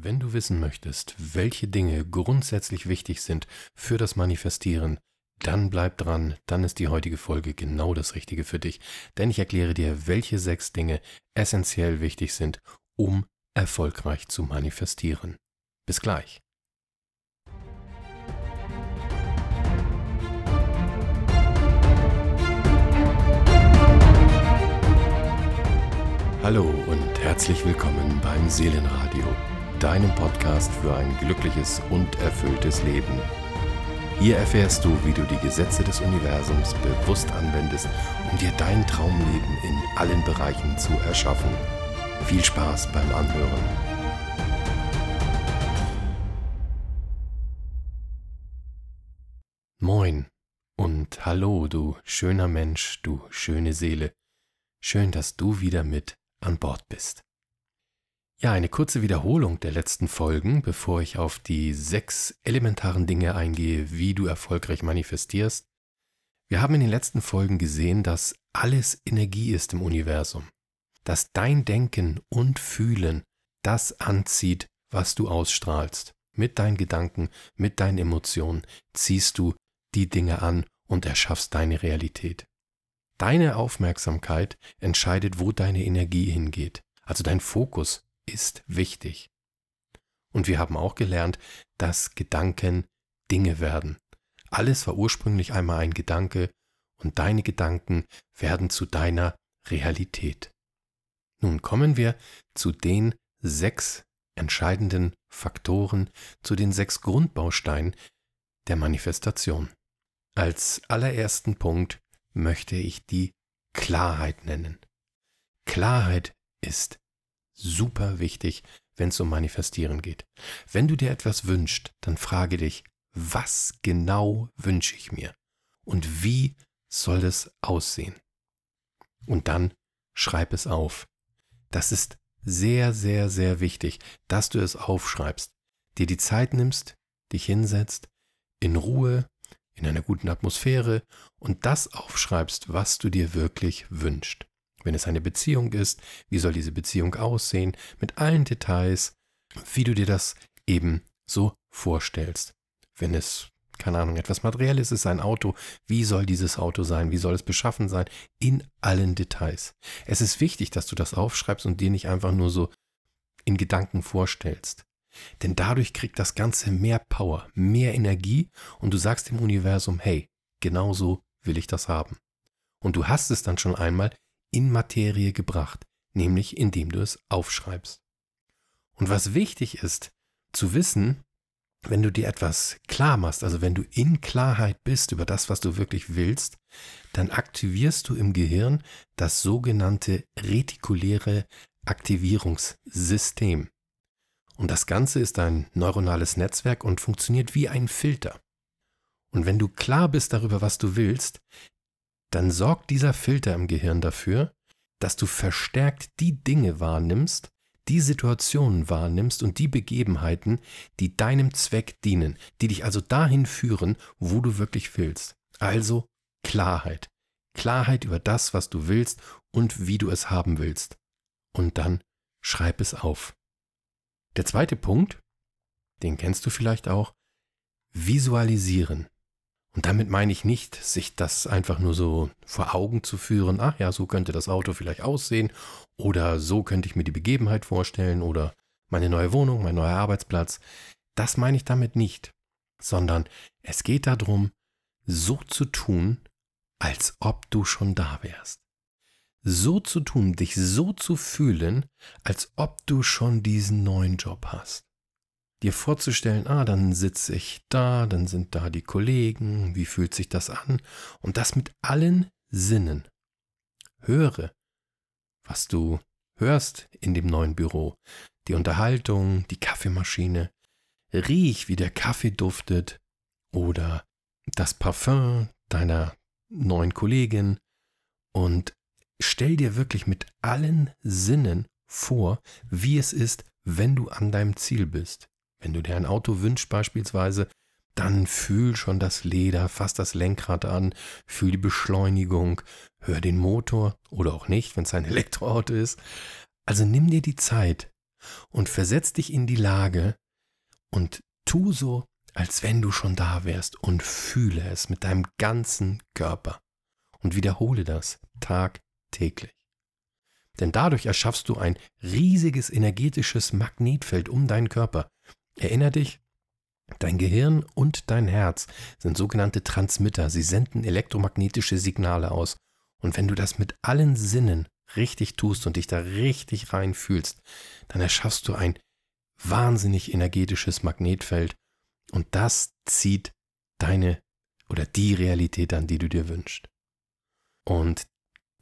Wenn du wissen möchtest, welche Dinge grundsätzlich wichtig sind für das Manifestieren, dann bleib dran, dann ist die heutige Folge genau das Richtige für dich, denn ich erkläre dir, welche sechs Dinge essentiell wichtig sind, um erfolgreich zu manifestieren. Bis gleich. Hallo und herzlich willkommen beim Seelenradio deinem Podcast für ein glückliches und erfülltes Leben. Hier erfährst du, wie du die Gesetze des Universums bewusst anwendest, um dir dein Traumleben in allen Bereichen zu erschaffen. Viel Spaß beim Anhören. Moin und hallo, du schöner Mensch, du schöne Seele. Schön, dass du wieder mit an Bord bist. Ja, eine kurze Wiederholung der letzten Folgen, bevor ich auf die sechs elementaren Dinge eingehe, wie du erfolgreich manifestierst. Wir haben in den letzten Folgen gesehen, dass alles Energie ist im Universum, dass dein Denken und Fühlen das anzieht, was du ausstrahlst. Mit deinen Gedanken, mit deinen Emotionen ziehst du die Dinge an und erschaffst deine Realität. Deine Aufmerksamkeit entscheidet, wo deine Energie hingeht, also dein Fokus, ist wichtig. Und wir haben auch gelernt, dass Gedanken Dinge werden. Alles war ursprünglich einmal ein Gedanke und deine Gedanken werden zu deiner Realität. Nun kommen wir zu den sechs entscheidenden Faktoren, zu den sechs Grundbausteinen der Manifestation. Als allerersten Punkt möchte ich die Klarheit nennen. Klarheit ist super wichtig, wenn es um Manifestieren geht. Wenn du dir etwas wünschst, dann frage dich, was genau wünsche ich mir? Und wie soll es aussehen? Und dann schreib es auf. Das ist sehr, sehr, sehr wichtig, dass du es aufschreibst, dir die Zeit nimmst, dich hinsetzt, in Ruhe, in einer guten Atmosphäre und das aufschreibst, was du dir wirklich wünschst. Wenn es eine Beziehung ist, wie soll diese Beziehung aussehen, mit allen Details, wie du dir das eben so vorstellst. Wenn es, keine Ahnung, etwas Materielles ist, ein Auto, wie soll dieses Auto sein, wie soll es beschaffen sein, in allen Details. Es ist wichtig, dass du das aufschreibst und dir nicht einfach nur so in Gedanken vorstellst. Denn dadurch kriegt das Ganze mehr Power, mehr Energie und du sagst dem Universum, hey, genau so will ich das haben. Und du hast es dann schon einmal in Materie gebracht, nämlich indem du es aufschreibst. Und was wichtig ist zu wissen, wenn du dir etwas klar machst, also wenn du in Klarheit bist über das, was du wirklich willst, dann aktivierst du im Gehirn das sogenannte retikuläre Aktivierungssystem. Und das Ganze ist ein neuronales Netzwerk und funktioniert wie ein Filter. Und wenn du klar bist darüber, was du willst, dann sorgt dieser Filter im Gehirn dafür, dass du verstärkt die Dinge wahrnimmst, die Situationen wahrnimmst und die Begebenheiten, die deinem Zweck dienen, die dich also dahin führen, wo du wirklich willst. Also Klarheit. Klarheit über das, was du willst und wie du es haben willst. Und dann schreib es auf. Der zweite Punkt, den kennst du vielleicht auch, visualisieren. Und damit meine ich nicht, sich das einfach nur so vor Augen zu führen, ach ja, so könnte das Auto vielleicht aussehen oder so könnte ich mir die Begebenheit vorstellen oder meine neue Wohnung, mein neuer Arbeitsplatz. Das meine ich damit nicht, sondern es geht darum, so zu tun, als ob du schon da wärst. So zu tun, dich so zu fühlen, als ob du schon diesen neuen Job hast dir vorzustellen, ah, dann sitze ich da, dann sind da die Kollegen, wie fühlt sich das an? Und das mit allen Sinnen. Höre, was du hörst in dem neuen Büro, die Unterhaltung, die Kaffeemaschine, riech, wie der Kaffee duftet oder das Parfum deiner neuen Kollegin und stell dir wirklich mit allen Sinnen vor, wie es ist, wenn du an deinem Ziel bist. Wenn du dir ein Auto wünschst beispielsweise, dann fühl schon das Leder, fass das Lenkrad an, fühl die Beschleunigung, hör den Motor oder auch nicht, wenn es ein Elektroauto ist. Also nimm dir die Zeit, und versetz dich in die Lage und tu so, als wenn du schon da wärst und fühle es mit deinem ganzen Körper und wiederhole das tagtäglich. Denn dadurch erschaffst du ein riesiges energetisches Magnetfeld um deinen Körper. Erinner dich, dein Gehirn und dein Herz sind sogenannte Transmitter. Sie senden elektromagnetische Signale aus. Und wenn du das mit allen Sinnen richtig tust und dich da richtig rein fühlst, dann erschaffst du ein wahnsinnig energetisches Magnetfeld und das zieht deine oder die Realität an, die du dir wünschst. Und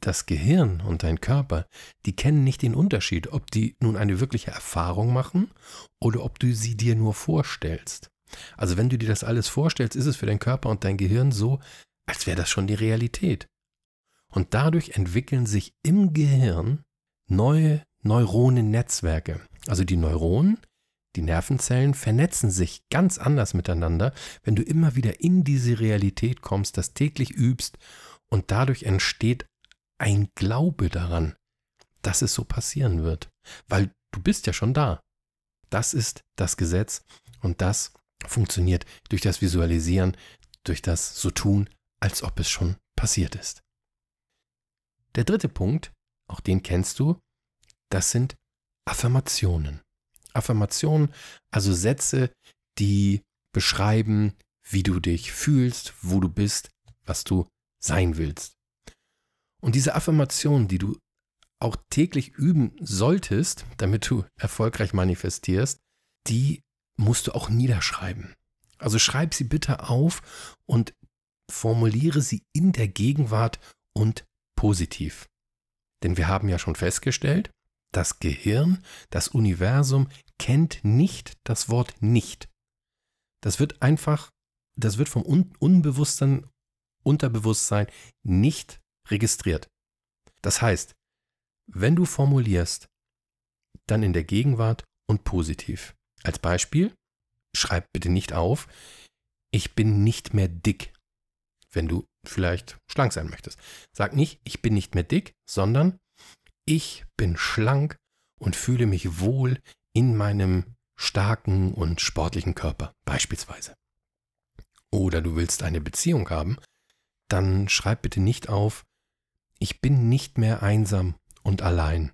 das Gehirn und dein Körper, die kennen nicht den Unterschied, ob die nun eine wirkliche Erfahrung machen oder ob du sie dir nur vorstellst. Also wenn du dir das alles vorstellst, ist es für dein Körper und dein Gehirn so, als wäre das schon die Realität. Und dadurch entwickeln sich im Gehirn neue Neuronennetzwerke. Also die Neuronen, die Nervenzellen vernetzen sich ganz anders miteinander, wenn du immer wieder in diese Realität kommst, das täglich übst und dadurch entsteht ein Glaube daran, dass es so passieren wird, weil du bist ja schon da. Das ist das Gesetz und das funktioniert durch das Visualisieren, durch das so tun, als ob es schon passiert ist. Der dritte Punkt, auch den kennst du, das sind Affirmationen. Affirmationen, also Sätze, die beschreiben, wie du dich fühlst, wo du bist, was du sein willst. Und diese Affirmationen, die du auch täglich üben solltest, damit du erfolgreich manifestierst, die musst du auch niederschreiben. Also schreib sie bitte auf und formuliere sie in der Gegenwart und positiv. Denn wir haben ja schon festgestellt, das Gehirn, das Universum kennt nicht das Wort nicht. Das wird einfach, das wird vom Un Unbewusstsein, Unterbewusstsein nicht registriert. Das heißt, wenn du formulierst, dann in der Gegenwart und positiv. Als Beispiel, schreib bitte nicht auf, ich bin nicht mehr dick, wenn du vielleicht schlank sein möchtest. Sag nicht, ich bin nicht mehr dick, sondern ich bin schlank und fühle mich wohl in meinem starken und sportlichen Körper, beispielsweise. Oder du willst eine Beziehung haben, dann schreib bitte nicht auf, ich bin nicht mehr einsam und allein.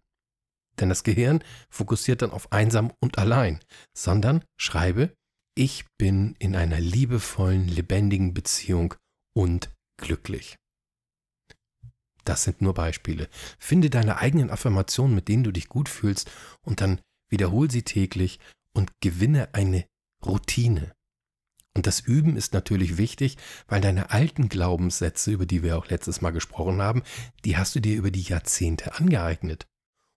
Denn das Gehirn fokussiert dann auf einsam und allein, sondern schreibe, ich bin in einer liebevollen, lebendigen Beziehung und glücklich. Das sind nur Beispiele. Finde deine eigenen Affirmationen, mit denen du dich gut fühlst, und dann wiederhol sie täglich und gewinne eine Routine. Und das Üben ist natürlich wichtig, weil deine alten Glaubenssätze, über die wir auch letztes Mal gesprochen haben, die hast du dir über die Jahrzehnte angeeignet.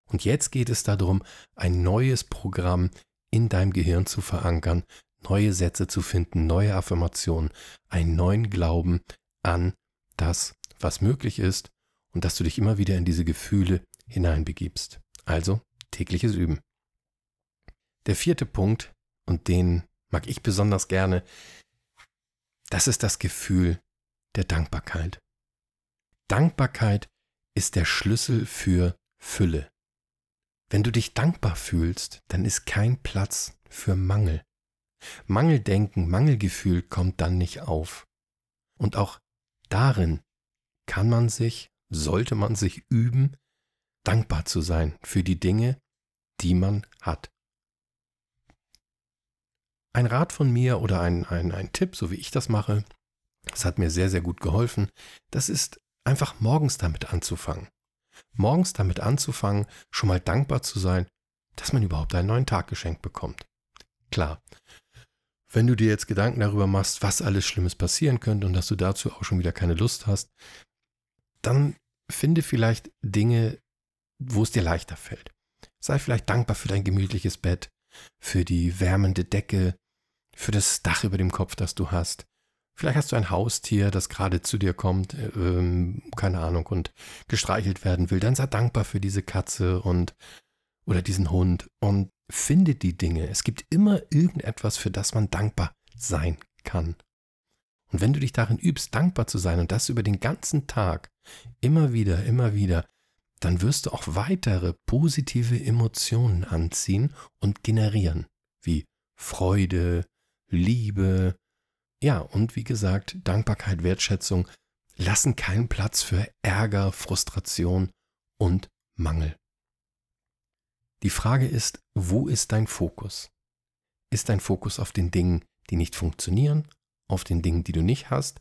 Und jetzt geht es darum, ein neues Programm in deinem Gehirn zu verankern, neue Sätze zu finden, neue Affirmationen, einen neuen Glauben an das, was möglich ist und dass du dich immer wieder in diese Gefühle hineinbegibst. Also tägliches Üben. Der vierte Punkt, und den mag ich besonders gerne, das ist das Gefühl der Dankbarkeit. Dankbarkeit ist der Schlüssel für Fülle. Wenn du dich dankbar fühlst, dann ist kein Platz für Mangel. Mangeldenken, Mangelgefühl kommt dann nicht auf. Und auch darin kann man sich, sollte man sich üben, dankbar zu sein für die Dinge, die man hat. Ein Rat von mir oder ein, ein, ein Tipp, so wie ich das mache, das hat mir sehr, sehr gut geholfen, das ist einfach morgens damit anzufangen. Morgens damit anzufangen, schon mal dankbar zu sein, dass man überhaupt einen neuen Tag geschenkt bekommt. Klar, wenn du dir jetzt Gedanken darüber machst, was alles Schlimmes passieren könnte und dass du dazu auch schon wieder keine Lust hast, dann finde vielleicht Dinge, wo es dir leichter fällt. Sei vielleicht dankbar für dein gemütliches Bett, für die wärmende Decke, für das Dach über dem Kopf, das du hast. Vielleicht hast du ein Haustier, das gerade zu dir kommt, ähm, keine Ahnung, und gestreichelt werden will. Dann sei dankbar für diese Katze und oder diesen Hund und finde die Dinge. Es gibt immer irgendetwas, für das man dankbar sein kann. Und wenn du dich darin übst, dankbar zu sein und das über den ganzen Tag, immer wieder, immer wieder, dann wirst du auch weitere positive Emotionen anziehen und generieren, wie Freude, Liebe, ja, und wie gesagt, Dankbarkeit, Wertschätzung lassen keinen Platz für Ärger, Frustration und Mangel. Die Frage ist, wo ist dein Fokus? Ist dein Fokus auf den Dingen, die nicht funktionieren, auf den Dingen, die du nicht hast,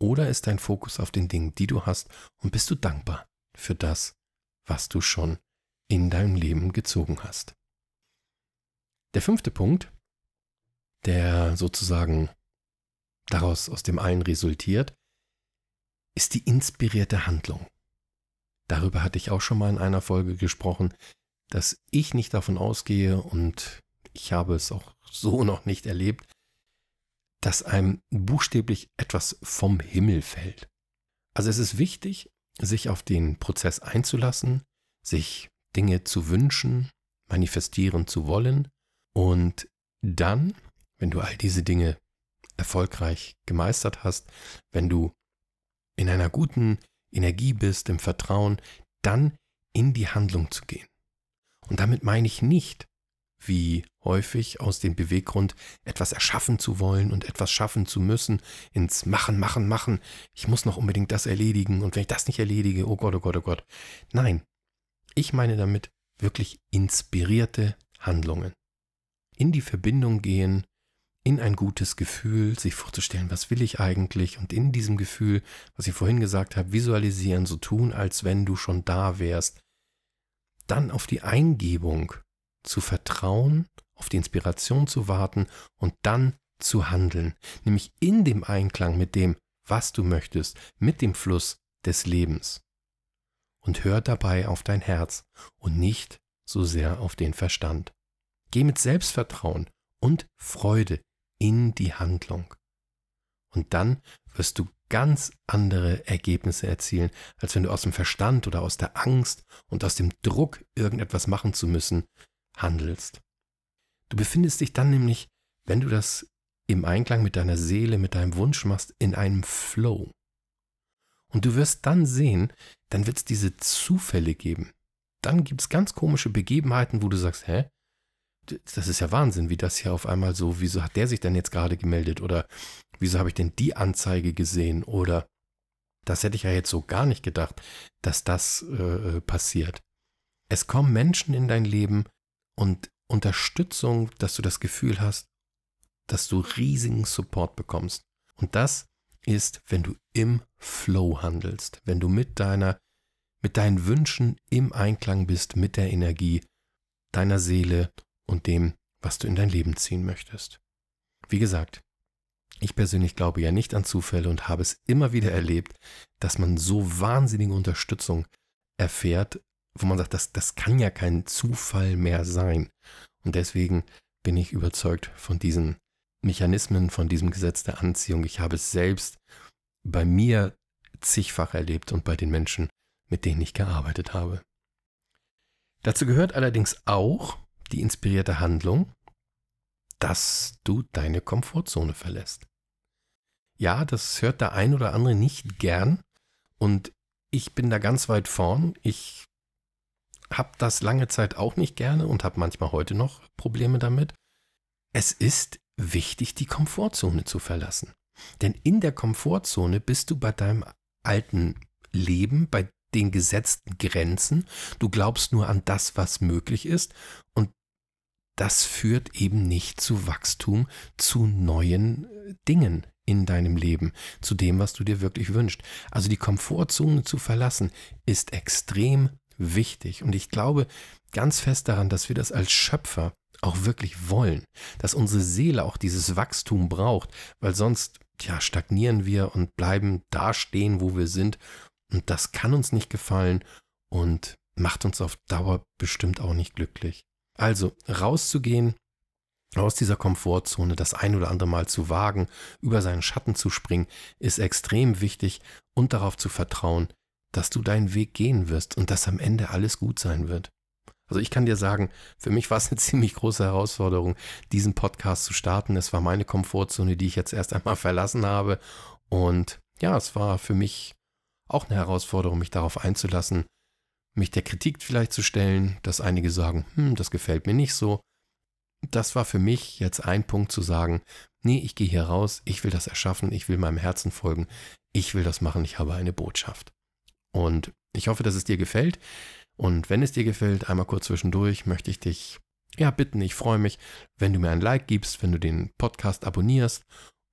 oder ist dein Fokus auf den Dingen, die du hast und bist du dankbar für das, was du schon in deinem Leben gezogen hast? Der fünfte Punkt, der sozusagen daraus aus dem allen resultiert, ist die inspirierte Handlung. Darüber hatte ich auch schon mal in einer Folge gesprochen, dass ich nicht davon ausgehe und ich habe es auch so noch nicht erlebt, dass einem buchstäblich etwas vom Himmel fällt. Also es ist wichtig, sich auf den Prozess einzulassen, sich Dinge zu wünschen, manifestieren zu wollen und dann, wenn du all diese Dinge erfolgreich gemeistert hast, wenn du in einer guten Energie bist, im Vertrauen, dann in die Handlung zu gehen. Und damit meine ich nicht, wie häufig aus dem Beweggrund, etwas erschaffen zu wollen und etwas schaffen zu müssen, ins Machen, Machen, Machen. Ich muss noch unbedingt das erledigen und wenn ich das nicht erledige, oh Gott, oh Gott, oh Gott. Nein, ich meine damit wirklich inspirierte Handlungen. In die Verbindung gehen, in ein gutes Gefühl, sich vorzustellen, was will ich eigentlich und in diesem Gefühl, was ich vorhin gesagt habe, visualisieren, so tun, als wenn du schon da wärst. Dann auf die Eingebung zu vertrauen, auf die Inspiration zu warten und dann zu handeln, nämlich in dem Einklang mit dem, was du möchtest, mit dem Fluss des Lebens. Und hör dabei auf dein Herz und nicht so sehr auf den Verstand. Geh mit Selbstvertrauen und Freude in die Handlung. Und dann wirst du ganz andere Ergebnisse erzielen, als wenn du aus dem Verstand oder aus der Angst und aus dem Druck, irgendetwas machen zu müssen, handelst. Du befindest dich dann nämlich, wenn du das im Einklang mit deiner Seele, mit deinem Wunsch machst, in einem Flow. Und du wirst dann sehen, dann wird es diese Zufälle geben. Dann gibt es ganz komische Begebenheiten, wo du sagst, hä? Das ist ja Wahnsinn, wie das hier auf einmal so, wieso hat der sich denn jetzt gerade gemeldet? Oder wieso habe ich denn die Anzeige gesehen? Oder das hätte ich ja jetzt so gar nicht gedacht, dass das äh, passiert. Es kommen Menschen in dein Leben, und Unterstützung, dass du das Gefühl hast, dass du riesigen Support bekommst. Und das ist, wenn du im Flow handelst, wenn du mit deiner, mit deinen Wünschen im Einklang bist mit der Energie deiner Seele und dem, was du in dein Leben ziehen möchtest. Wie gesagt, ich persönlich glaube ja nicht an Zufälle und habe es immer wieder erlebt, dass man so wahnsinnige Unterstützung erfährt wo man sagt, das, das kann ja kein Zufall mehr sein. Und deswegen bin ich überzeugt von diesen Mechanismen, von diesem Gesetz der Anziehung. Ich habe es selbst bei mir zigfach erlebt und bei den Menschen, mit denen ich gearbeitet habe. Dazu gehört allerdings auch die inspirierte Handlung, dass du deine Komfortzone verlässt. Ja, das hört der ein oder andere nicht gern und ich bin da ganz weit vorn. Ich habe das lange Zeit auch nicht gerne und habe manchmal heute noch Probleme damit. Es ist wichtig, die Komfortzone zu verlassen. Denn in der Komfortzone bist du bei deinem alten Leben, bei den gesetzten Grenzen. Du glaubst nur an das, was möglich ist. Und das führt eben nicht zu Wachstum, zu neuen äh, Dingen in deinem Leben, zu dem, was du dir wirklich wünschst. Also die Komfortzone zu verlassen, ist extrem wichtig. Und ich glaube ganz fest daran, dass wir das als Schöpfer auch wirklich wollen, dass unsere Seele auch dieses Wachstum braucht, weil sonst ja stagnieren wir und bleiben da stehen, wo wir sind. Und das kann uns nicht gefallen und macht uns auf Dauer bestimmt auch nicht glücklich. Also rauszugehen, aus dieser Komfortzone das ein oder andere Mal zu wagen, über seinen Schatten zu springen, ist extrem wichtig und darauf zu vertrauen, dass du deinen Weg gehen wirst und dass am Ende alles gut sein wird. Also ich kann dir sagen, für mich war es eine ziemlich große Herausforderung, diesen Podcast zu starten. Es war meine Komfortzone, die ich jetzt erst einmal verlassen habe. Und ja, es war für mich auch eine Herausforderung, mich darauf einzulassen, mich der Kritik vielleicht zu stellen, dass einige sagen, hm, das gefällt mir nicht so. Das war für mich jetzt ein Punkt zu sagen, nee, ich gehe hier raus, ich will das erschaffen, ich will meinem Herzen folgen, ich will das machen, ich habe eine Botschaft. Und ich hoffe, dass es dir gefällt. Und wenn es dir gefällt, einmal kurz zwischendurch, möchte ich dich ja bitten, ich freue mich, wenn du mir ein Like gibst, wenn du den Podcast abonnierst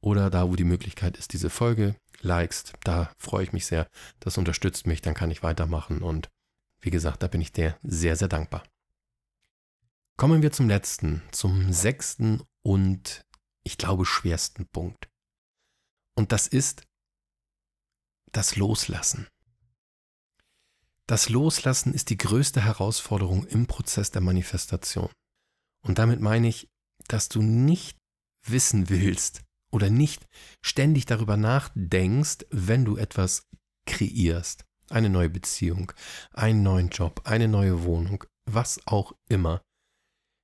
oder da, wo die Möglichkeit ist, diese Folge likest. Da freue ich mich sehr. Das unterstützt mich, dann kann ich weitermachen. Und wie gesagt, da bin ich dir sehr, sehr dankbar. Kommen wir zum letzten, zum sechsten und ich glaube schwersten Punkt. Und das ist das Loslassen. Das Loslassen ist die größte Herausforderung im Prozess der Manifestation. Und damit meine ich, dass du nicht wissen willst oder nicht ständig darüber nachdenkst, wenn du etwas kreierst. Eine neue Beziehung, einen neuen Job, eine neue Wohnung, was auch immer.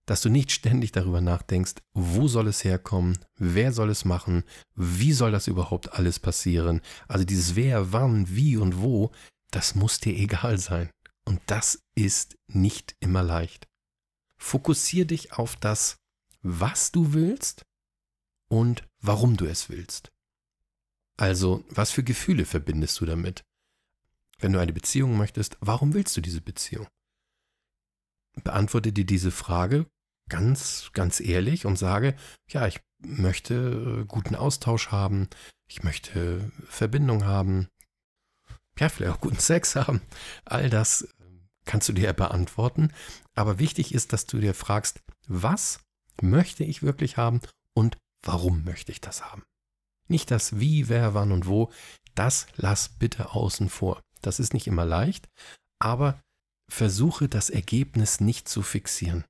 Dass du nicht ständig darüber nachdenkst, wo soll es herkommen, wer soll es machen, wie soll das überhaupt alles passieren. Also dieses wer, wann, wie und wo, das muss dir egal sein. Und das ist nicht immer leicht. Fokussier dich auf das, was du willst und warum du es willst. Also, was für Gefühle verbindest du damit? Wenn du eine Beziehung möchtest, warum willst du diese Beziehung? Beantworte dir diese Frage ganz, ganz ehrlich und sage, ja, ich möchte äh, guten Austausch haben, ich möchte Verbindung haben, ja, vielleicht auch guten Sex haben. All das ähm, kannst du dir beantworten. Aber wichtig ist, dass du dir fragst, was möchte ich wirklich haben und warum möchte ich das haben? Nicht das Wie, wer, wann und wo. Das lass bitte außen vor. Das ist nicht immer leicht, aber versuche das Ergebnis nicht zu fixieren.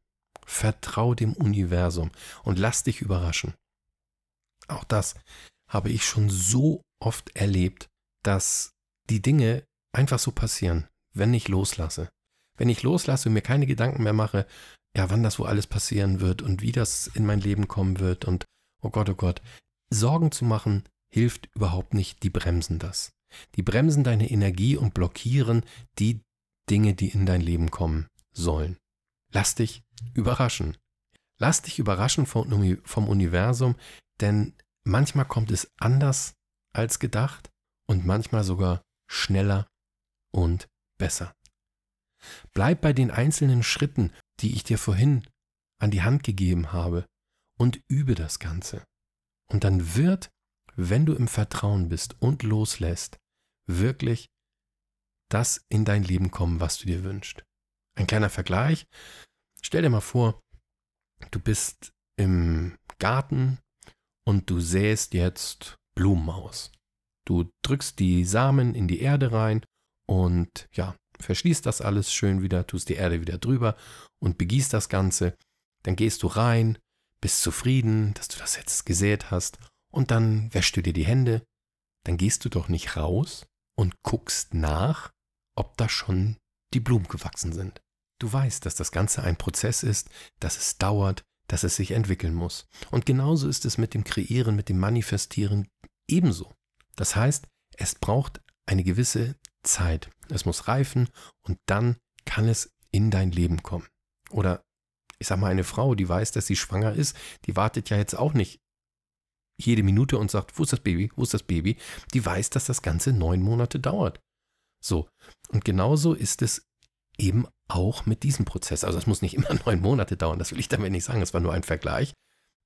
Vertrau dem Universum und lass dich überraschen. Auch das habe ich schon so oft erlebt, dass die Dinge einfach so passieren, wenn ich loslasse. Wenn ich loslasse und mir keine Gedanken mehr mache, ja, wann das wo alles passieren wird und wie das in mein Leben kommen wird und oh Gott, oh Gott, Sorgen zu machen hilft überhaupt nicht, die bremsen das. Die bremsen deine Energie und blockieren die Dinge, die in dein Leben kommen sollen. Lass dich überraschen. Lass dich überraschen vom, Universum, denn manchmal kommt es anders als gedacht und manchmal sogar schneller und besser. Bleib bei den einzelnen Schritten, die ich dir vorhin an die Hand gegeben habe, und übe das Ganze. Und dann wird, wenn du im Vertrauen bist und loslässt, wirklich das in dein Leben kommen, was du dir wünschst. Ein kleiner Vergleich. Stell dir mal vor, du bist im Garten und du säst jetzt Blumen aus. Du drückst die Samen in die Erde rein und ja, verschließt das alles schön wieder, tust die Erde wieder drüber und begießt das Ganze. Dann gehst du rein, bist zufrieden, dass du das jetzt gesät hast und dann wäschst du dir die Hände. Dann gehst du doch nicht raus und guckst nach, ob da schon die Blumen gewachsen sind. Du weißt, dass das Ganze ein Prozess ist, dass es dauert, dass es sich entwickeln muss. Und genauso ist es mit dem Kreieren, mit dem Manifestieren ebenso. Das heißt, es braucht eine gewisse Zeit. Es muss reifen und dann kann es in dein Leben kommen. Oder ich sag mal, eine Frau, die weiß, dass sie schwanger ist, die wartet ja jetzt auch nicht jede Minute und sagt, wo ist das Baby, wo ist das Baby? Die weiß, dass das Ganze neun Monate dauert. So. Und genauso ist es eben auch mit diesem Prozess. Also es muss nicht immer neun Monate dauern, das will ich damit nicht sagen, es war nur ein Vergleich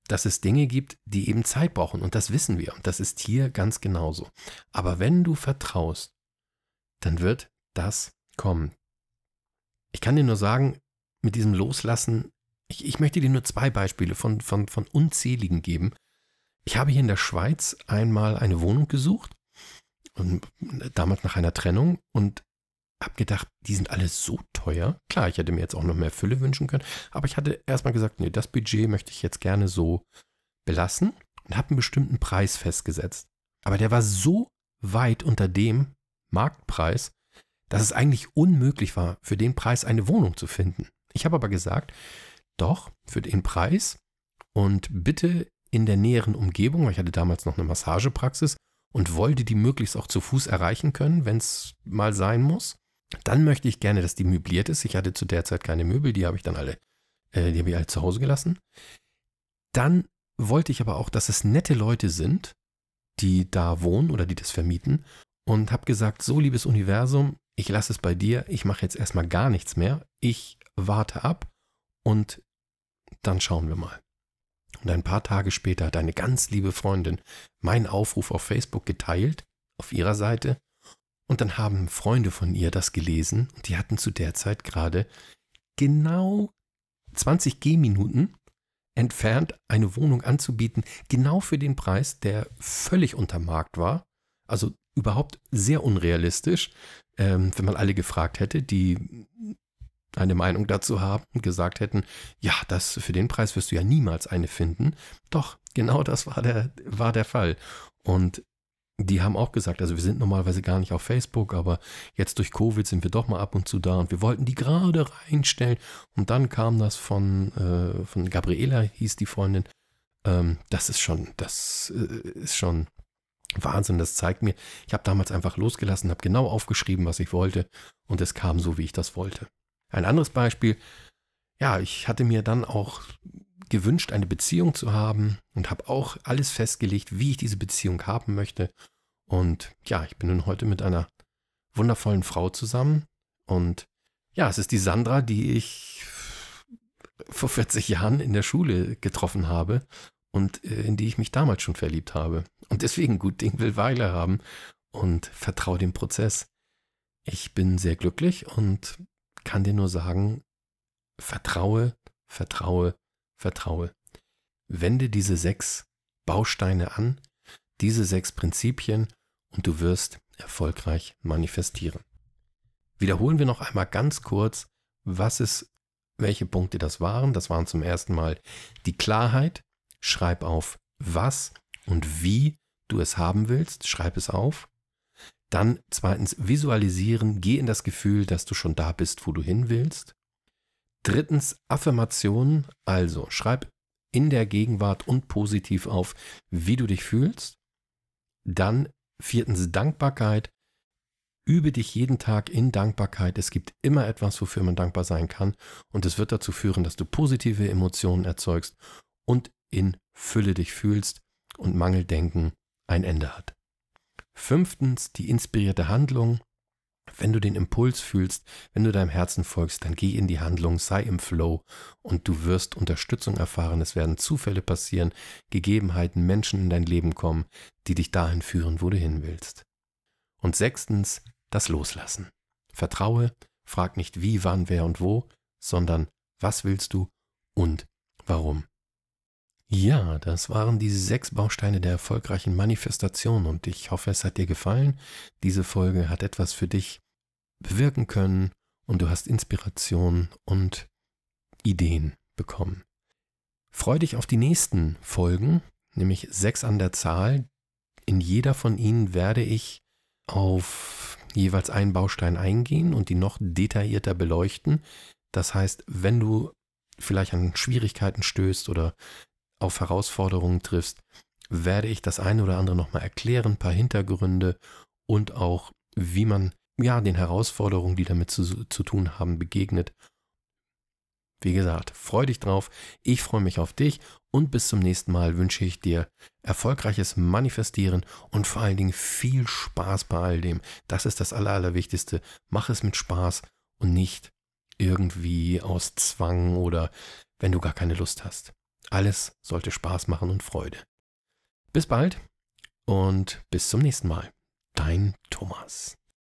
dass es Dinge gibt, die eben Zeit brauchen. Und das wissen wir. Und das ist hier ganz genauso. Aber wenn du vertraust, dann wird das kommen. Ich kann dir nur sagen, mit diesem Loslassen, ich, ich möchte dir nur zwei Beispiele von, von, von unzähligen geben. Ich habe hier in der Schweiz einmal eine Wohnung gesucht, und damals nach einer Trennung, und habe gedacht, die sind alle so teuer. Klar, ich hätte mir jetzt auch noch mehr Fülle wünschen können, aber ich hatte erstmal gesagt, nee, das Budget möchte ich jetzt gerne so belassen und habe einen bestimmten Preis festgesetzt. Aber der war so weit unter dem Marktpreis, dass es eigentlich unmöglich war, für den Preis eine Wohnung zu finden. Ich habe aber gesagt, doch, für den Preis und bitte in der näheren Umgebung, weil ich hatte damals noch eine Massagepraxis und wollte die möglichst auch zu Fuß erreichen können, wenn es mal sein muss. Dann möchte ich gerne, dass die möbliert ist. Ich hatte zu der Zeit keine Möbel, die habe ich dann alle, äh, die habe ich alle zu Hause gelassen. Dann wollte ich aber auch, dass es nette Leute sind, die da wohnen oder die das vermieten. Und habe gesagt, so liebes Universum, ich lasse es bei dir, ich mache jetzt erstmal gar nichts mehr. Ich warte ab und dann schauen wir mal. Und ein paar Tage später hat eine ganz liebe Freundin meinen Aufruf auf Facebook geteilt, auf ihrer Seite. Und dann haben Freunde von ihr das gelesen und die hatten zu der Zeit gerade genau 20 Gehminuten entfernt eine Wohnung anzubieten, genau für den Preis, der völlig unter Markt war. Also überhaupt sehr unrealistisch, ähm, wenn man alle gefragt hätte, die eine Meinung dazu haben und gesagt hätten, ja, das für den Preis wirst du ja niemals eine finden. Doch, genau das war der, war der Fall. Und die haben auch gesagt, also wir sind normalerweise gar nicht auf Facebook, aber jetzt durch Covid sind wir doch mal ab und zu da und wir wollten die gerade reinstellen. Und dann kam das von, äh, von Gabriela, hieß die Freundin. Ähm, das ist schon, das äh, ist schon Wahnsinn, das zeigt mir, ich habe damals einfach losgelassen, habe genau aufgeschrieben, was ich wollte und es kam so, wie ich das wollte. Ein anderes Beispiel, ja, ich hatte mir dann auch gewünscht, eine Beziehung zu haben und habe auch alles festgelegt, wie ich diese Beziehung haben möchte. Und ja, ich bin nun heute mit einer wundervollen Frau zusammen und ja, es ist die Sandra, die ich vor 40 Jahren in der Schule getroffen habe und äh, in die ich mich damals schon verliebt habe. Und deswegen gut Ding will Weile haben und vertraue dem Prozess. Ich bin sehr glücklich und kann dir nur sagen, vertraue, vertraue, vertraue. Wende diese sechs Bausteine an, diese sechs Prinzipien und du wirst erfolgreich manifestieren. Wiederholen wir noch einmal ganz kurz, was es, welche Punkte das waren. Das waren zum ersten Mal die Klarheit, Schreib auf, was und wie du es haben willst. Schreib es auf. Dann zweitens visualisieren. Geh in das Gefühl, dass du schon da bist, wo du hin willst. Drittens Affirmation. Also schreib in der Gegenwart und positiv auf, wie du dich fühlst. Dann viertens Dankbarkeit. Übe dich jeden Tag in Dankbarkeit. Es gibt immer etwas, wofür man dankbar sein kann. Und es wird dazu führen, dass du positive Emotionen erzeugst und in Fülle dich fühlst und Mangeldenken ein Ende hat. Fünftens, die inspirierte Handlung. Wenn du den Impuls fühlst, wenn du deinem Herzen folgst, dann geh in die Handlung, sei im Flow und du wirst Unterstützung erfahren. Es werden Zufälle passieren, Gegebenheiten, Menschen in dein Leben kommen, die dich dahin führen, wo du hin willst. Und sechstens, das Loslassen. Vertraue, frag nicht wie, wann, wer und wo, sondern was willst du und warum. Ja, das waren die sechs Bausteine der erfolgreichen Manifestation und ich hoffe, es hat dir gefallen. Diese Folge hat etwas für dich bewirken können und du hast Inspiration und Ideen bekommen. Freu dich auf die nächsten Folgen, nämlich sechs an der Zahl. In jeder von ihnen werde ich auf jeweils einen Baustein eingehen und die noch detaillierter beleuchten. Das heißt, wenn du vielleicht an Schwierigkeiten stößt oder auf Herausforderungen triffst, werde ich das eine oder andere nochmal erklären, ein paar Hintergründe und auch, wie man ja den Herausforderungen, die damit zu, zu tun haben, begegnet. Wie gesagt, freu dich drauf, ich freue mich auf dich und bis zum nächsten Mal wünsche ich dir erfolgreiches Manifestieren und vor allen Dingen viel Spaß bei all dem. Das ist das Aller, Allerwichtigste. Mach es mit Spaß und nicht irgendwie aus Zwang oder wenn du gar keine Lust hast. Alles sollte Spaß machen und Freude. Bis bald und bis zum nächsten Mal. Dein Thomas.